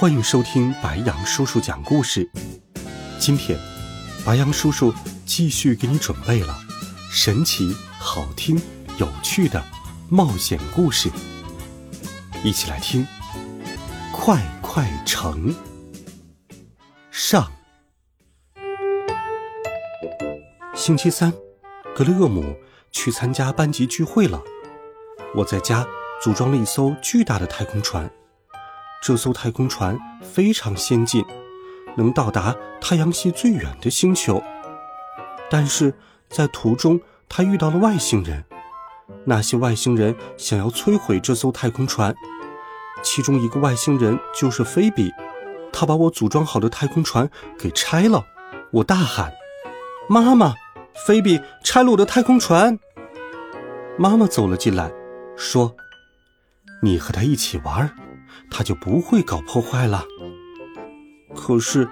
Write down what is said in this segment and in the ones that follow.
欢迎收听白羊叔叔讲故事。今天，白羊叔叔继续给你准备了神奇、好听、有趣的冒险故事，一起来听。快快城上，星期三，格雷厄姆去参加班级聚会了。我在家。组装了一艘巨大的太空船，这艘太空船非常先进，能到达太阳系最远的星球。但是在途中，他遇到了外星人，那些外星人想要摧毁这艘太空船。其中一个外星人就是菲比，他把我组装好的太空船给拆了。我大喊：“妈妈，菲比拆了我的太空船！”妈妈走了进来，说。你和他一起玩，他就不会搞破坏了。可是，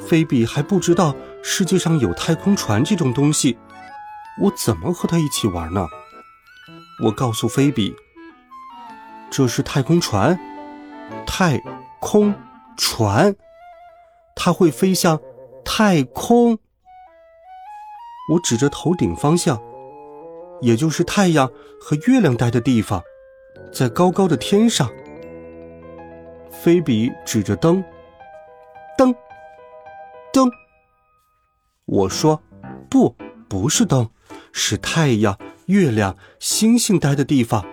菲比还不知道世界上有太空船这种东西，我怎么和他一起玩呢？我告诉菲比，这是太空船，太空船，它会飞向太空。我指着头顶方向，也就是太阳和月亮待的地方。在高高的天上，菲比指着灯，灯，灯。我说：“不，不是灯，是太阳、月亮、星星待的地方。”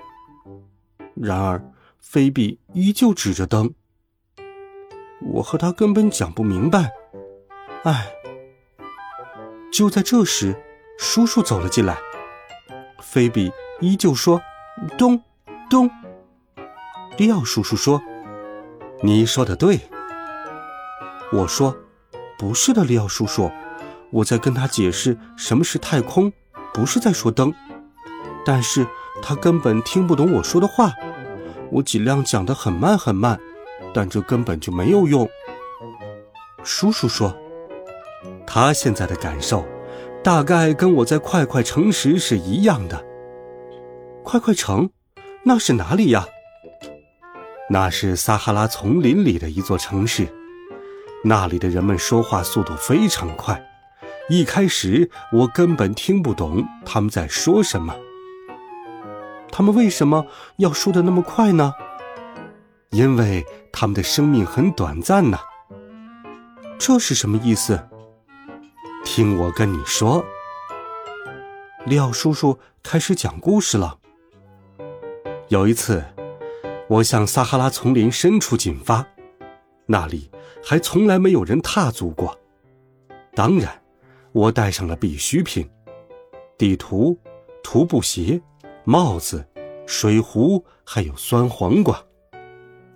然而，菲比依旧指着灯。我和他根本讲不明白。唉。就在这时，叔叔走了进来。菲比依旧说：“咚。”咚！迪奥叔叔说：“你说的对。”我说：“不是的，利奥叔叔，我在跟他解释什么是太空，不是在说灯。”但是他根本听不懂我说的话。我尽量讲得很慢很慢，但这根本就没有用。叔叔说：“他现在的感受，大概跟我在快快城时是一样的。”快快城。那是哪里呀？那是撒哈拉丛林里的一座城市，那里的人们说话速度非常快，一开始我根本听不懂他们在说什么。他们为什么要说的那么快呢？因为他们的生命很短暂呢。这是什么意思？听我跟你说，廖叔叔开始讲故事了。有一次，我向撒哈拉丛林深处进发，那里还从来没有人踏足过。当然，我带上了必需品：地图、徒步鞋、帽子、水壶，还有酸黄瓜。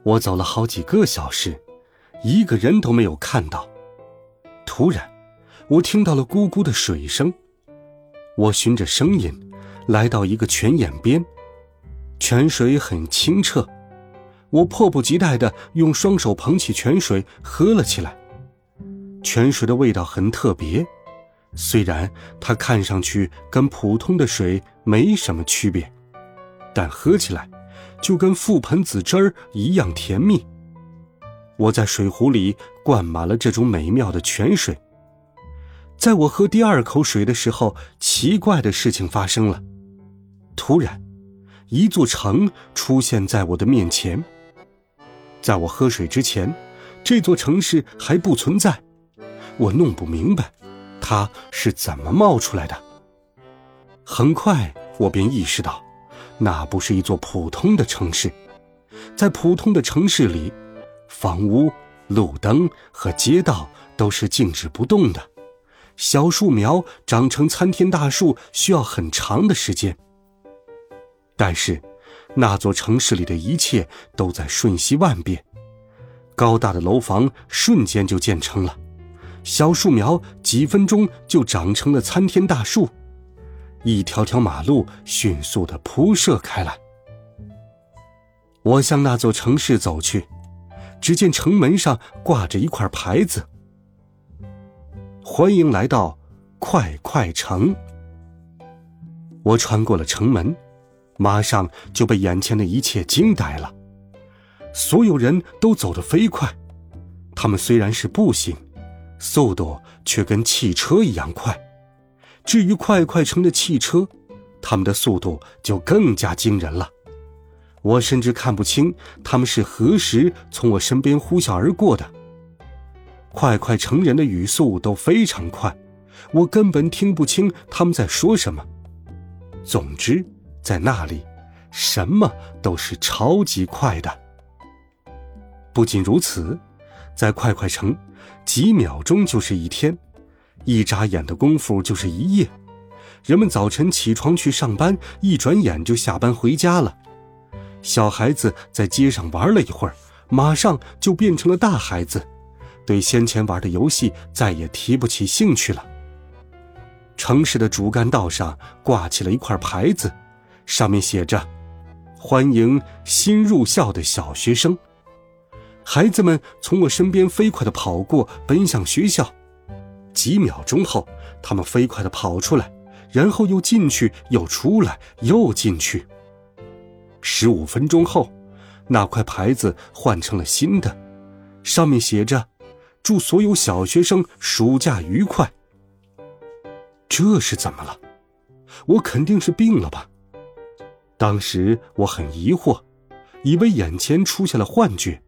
我走了好几个小时，一个人都没有看到。突然，我听到了咕咕的水声。我循着声音，来到一个泉眼边。泉水很清澈，我迫不及待的用双手捧起泉水喝了起来。泉水的味道很特别，虽然它看上去跟普通的水没什么区别，但喝起来就跟覆盆子汁儿一样甜蜜。我在水壶里灌满了这种美妙的泉水。在我喝第二口水的时候，奇怪的事情发生了，突然。一座城出现在我的面前。在我喝水之前，这座城市还不存在。我弄不明白，它是怎么冒出来的。很快，我便意识到，那不是一座普通的城市。在普通的城市里，房屋、路灯和街道都是静止不动的。小树苗长成参天大树需要很长的时间。但是，那座城市里的一切都在瞬息万变。高大的楼房瞬间就建成了，小树苗几分钟就长成了参天大树，一条条马路迅速的铺设开来。我向那座城市走去，只见城门上挂着一块牌子：“欢迎来到快快城。”我穿过了城门，马上就被眼前的一切惊呆了。所有人都走得飞快，他们虽然是步行，速度却跟汽车一样快。至于快快城的汽车，他们的速度就更加惊人了。我甚至看不清他们是何时从我身边呼啸而过的。快快城人的语速都非常快，我根本听不清他们在说什么。总之，在那里，什么都是超级快的。不仅如此，在快快城，几秒钟就是一天，一眨眼的功夫就是一夜。人们早晨起床去上班，一转眼就下班回家了。小孩子在街上玩了一会儿，马上就变成了大孩子，对先前玩的游戏再也提不起兴趣了。城市的主干道上挂起了一块牌子，上面写着：“欢迎新入校的小学生。”孩子们从我身边飞快地跑过，奔向学校。几秒钟后，他们飞快地跑出来，然后又进去，又出来，又进去。十五分钟后，那块牌子换成了新的，上面写着：“祝所有小学生暑假愉快。”这是怎么了？我肯定是病了吧？当时我很疑惑，以为眼前出现了幻觉，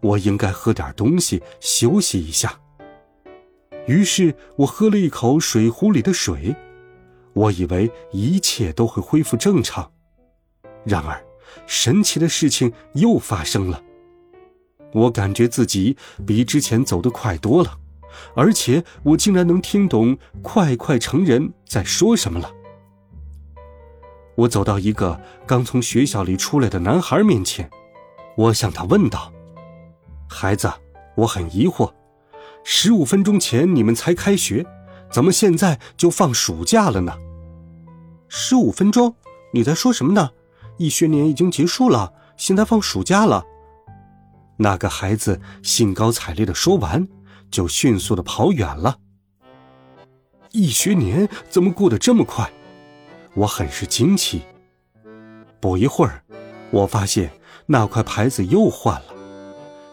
我应该喝点东西休息一下。于是我喝了一口水壶里的水，我以为一切都会恢复正常。然而，神奇的事情又发生了，我感觉自己比之前走得快多了。而且我竟然能听懂快快成人在说什么了。我走到一个刚从学校里出来的男孩面前，我向他问道：“孩子，我很疑惑，十五分钟前你们才开学，怎么现在就放暑假了呢？”十五分钟？你在说什么呢？一学年已经结束了，现在放暑假了。那个孩子兴高采烈的说完。就迅速的跑远了。一学年怎么过得这么快？我很是惊奇。不一会儿，我发现那块牌子又换了，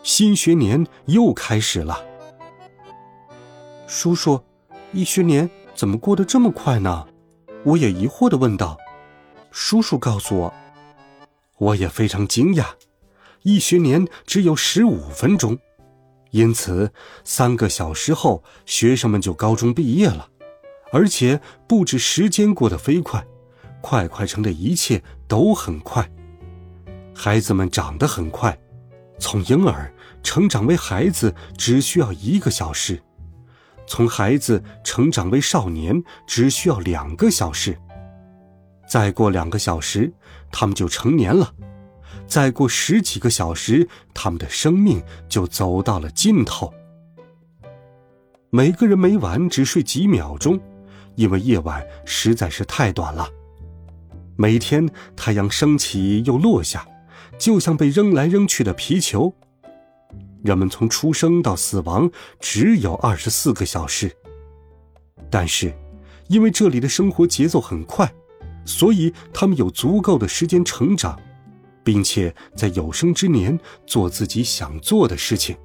新学年又开始了。叔叔，一学年怎么过得这么快呢？我也疑惑的问道。叔叔告诉我，我也非常惊讶，一学年只有十五分钟。因此，三个小时后，学生们就高中毕业了，而且不止时间过得飞快，快快城的一切都很快。孩子们长得很快，从婴儿成长为孩子只需要一个小时，从孩子成长为少年只需要两个小时，再过两个小时，他们就成年了。再过十几个小时，他们的生命就走到了尽头。每个人每晚只睡几秒钟，因为夜晚实在是太短了。每天太阳升起又落下，就像被扔来扔去的皮球。人们从出生到死亡只有二十四个小时，但是，因为这里的生活节奏很快，所以他们有足够的时间成长。并且在有生之年做自己想做的事情。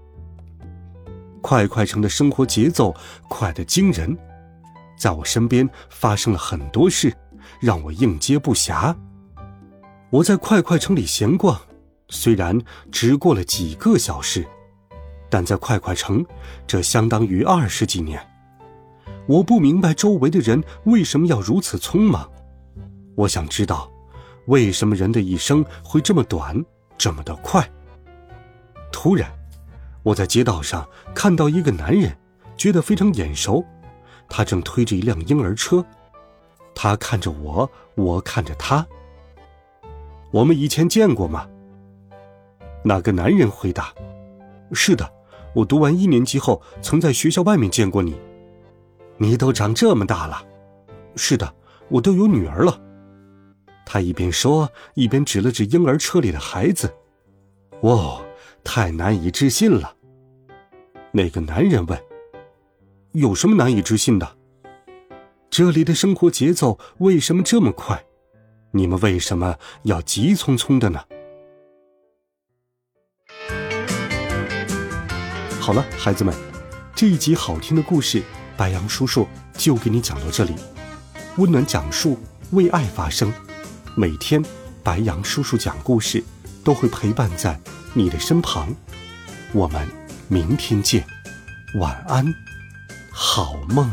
快快城的生活节奏快得惊人，在我身边发生了很多事，让我应接不暇。我在快快城里闲逛，虽然只过了几个小时，但在快快城，这相当于二十几年。我不明白周围的人为什么要如此匆忙，我想知道。为什么人的一生会这么短，这么的快？突然，我在街道上看到一个男人，觉得非常眼熟。他正推着一辆婴儿车，他看着我，我看着他。我们以前见过吗？那个男人回答：“是的，我读完一年级后曾在学校外面见过你。你都长这么大了。是的，我都有女儿了。他一边说，一边指了指婴儿车里的孩子。哦，太难以置信了。那个男人问：“有什么难以置信的？这里的生活节奏为什么这么快？你们为什么要急匆匆的呢？”好了，孩子们，这一集好听的故事，白杨叔叔就给你讲到这里。温暖讲述，为爱发声。每天，白杨叔叔讲故事都会陪伴在你的身旁。我们明天见，晚安，好梦。